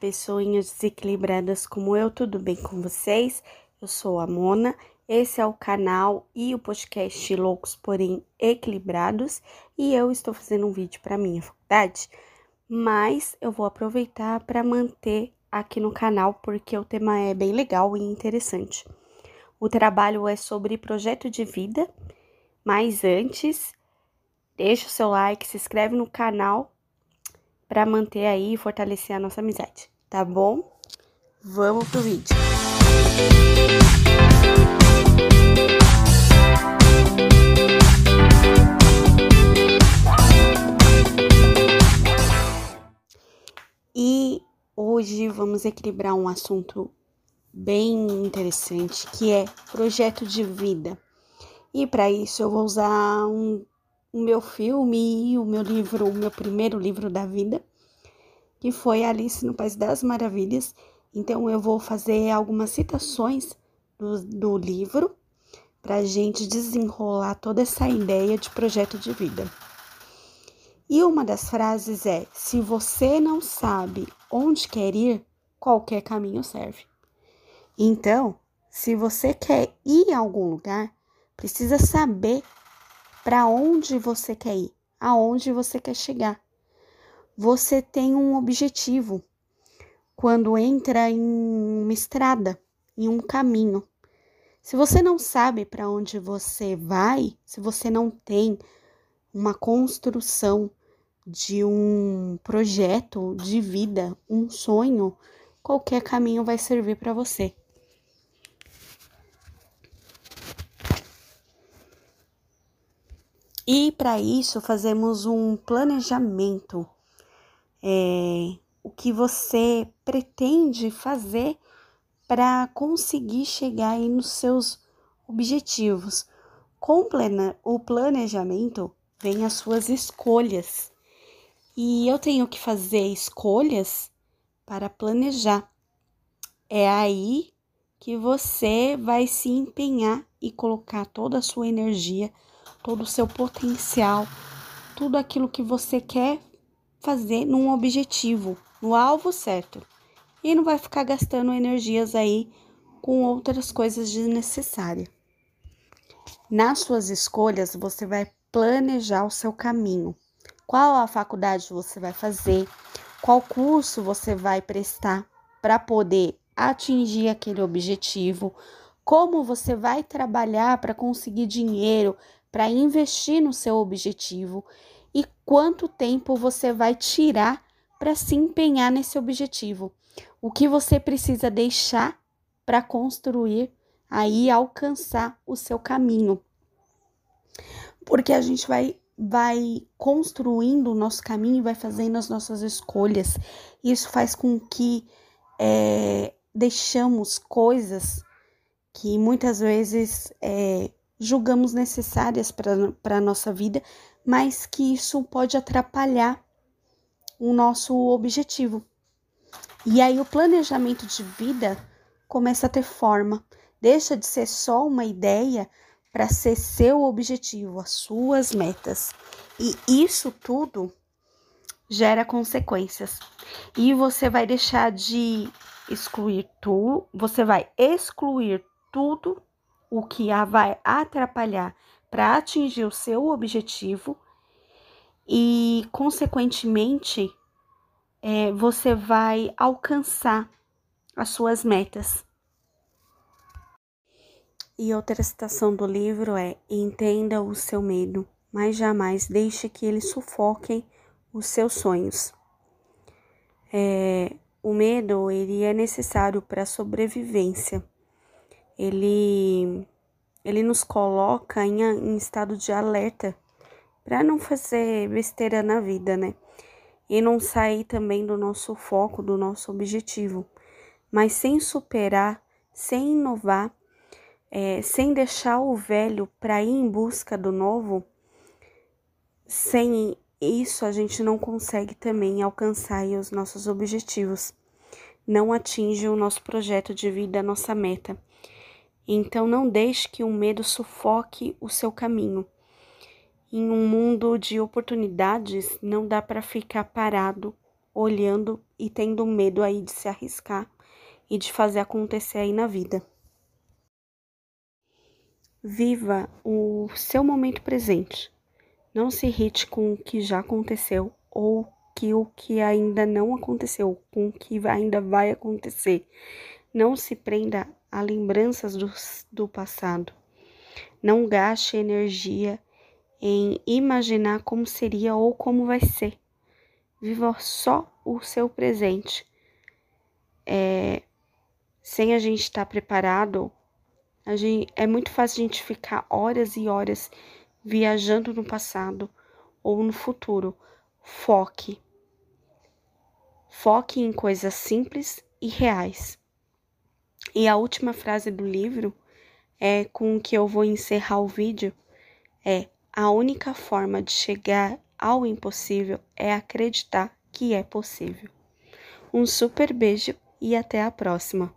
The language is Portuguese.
pessoinhas desequilibradas como eu, tudo bem com vocês? Eu sou a Mona, esse é o canal e o podcast Loucos Porém Equilibrados. E eu estou fazendo um vídeo para minha faculdade, mas eu vou aproveitar para manter aqui no canal porque o tema é bem legal e interessante. O trabalho é sobre projeto de vida, mas antes, deixa o seu like, se inscreve no canal para manter aí e fortalecer a nossa amizade, tá bom? Vamos pro vídeo. E hoje vamos equilibrar um assunto bem interessante, que é projeto de vida. E para isso eu vou usar um o meu filme o meu livro, o meu primeiro livro da vida, que foi Alice no País das Maravilhas. Então eu vou fazer algumas citações do, do livro para a gente desenrolar toda essa ideia de projeto de vida. E uma das frases é: se você não sabe onde quer ir, qualquer caminho serve. Então, se você quer ir a algum lugar, precisa saber para onde você quer ir, aonde você quer chegar. Você tem um objetivo quando entra em uma estrada, em um caminho. Se você não sabe para onde você vai, se você não tem uma construção de um projeto de vida, um sonho, qualquer caminho vai servir para você. E para isso fazemos um planejamento. É, o que você pretende fazer para conseguir chegar aí nos seus objetivos. Com o planejamento vem as suas escolhas. E eu tenho que fazer escolhas para planejar. É aí que você vai se empenhar e colocar toda a sua energia todo o seu potencial, tudo aquilo que você quer fazer num objetivo, no alvo certo. E não vai ficar gastando energias aí com outras coisas desnecessárias. Nas suas escolhas, você vai planejar o seu caminho. Qual a faculdade você vai fazer? Qual curso você vai prestar para poder atingir aquele objetivo? Como você vai trabalhar para conseguir dinheiro, para investir no seu objetivo e quanto tempo você vai tirar para se empenhar nesse objetivo. O que você precisa deixar para construir aí alcançar o seu caminho. Porque a gente vai vai construindo o nosso caminho vai fazendo as nossas escolhas. Isso faz com que é, deixamos coisas que muitas vezes é, julgamos necessárias para a nossa vida, mas que isso pode atrapalhar o nosso objetivo. E aí o planejamento de vida começa a ter forma, deixa de ser só uma ideia para ser seu objetivo, as suas metas. E isso tudo gera consequências. E você vai deixar de excluir tudo, você vai excluir tudo o que a vai atrapalhar para atingir o seu objetivo e, consequentemente, é, você vai alcançar as suas metas. E outra citação do livro é: entenda o seu medo, mas jamais deixe que eles sufoquem os seus sonhos. É, o medo ele é necessário para a sobrevivência ele, ele nos coloca em, em estado de alerta para não fazer besteira na vida, né? E não sair também do nosso foco, do nosso objetivo. Mas sem superar, sem inovar, é, sem deixar o velho para ir em busca do novo, sem isso a gente não consegue também alcançar os nossos objetivos. Não atinge o nosso projeto de vida, a nossa meta. Então não deixe que o medo sufoque o seu caminho. Em um mundo de oportunidades, não dá para ficar parado olhando e tendo medo aí de se arriscar e de fazer acontecer aí na vida. Viva o seu momento presente. Não se irrite com o que já aconteceu ou que o que ainda não aconteceu, com o que ainda vai acontecer. Não se prenda a lembranças do, do passado. Não gaste energia em imaginar como seria ou como vai ser. Viva só o seu presente. É, sem a gente estar tá preparado, a gente, é muito fácil a gente ficar horas e horas viajando no passado ou no futuro. Foque. Foque em coisas simples e reais. E a última frase do livro é com que eu vou encerrar o vídeo é a única forma de chegar ao impossível é acreditar que é possível. Um super beijo e até a próxima.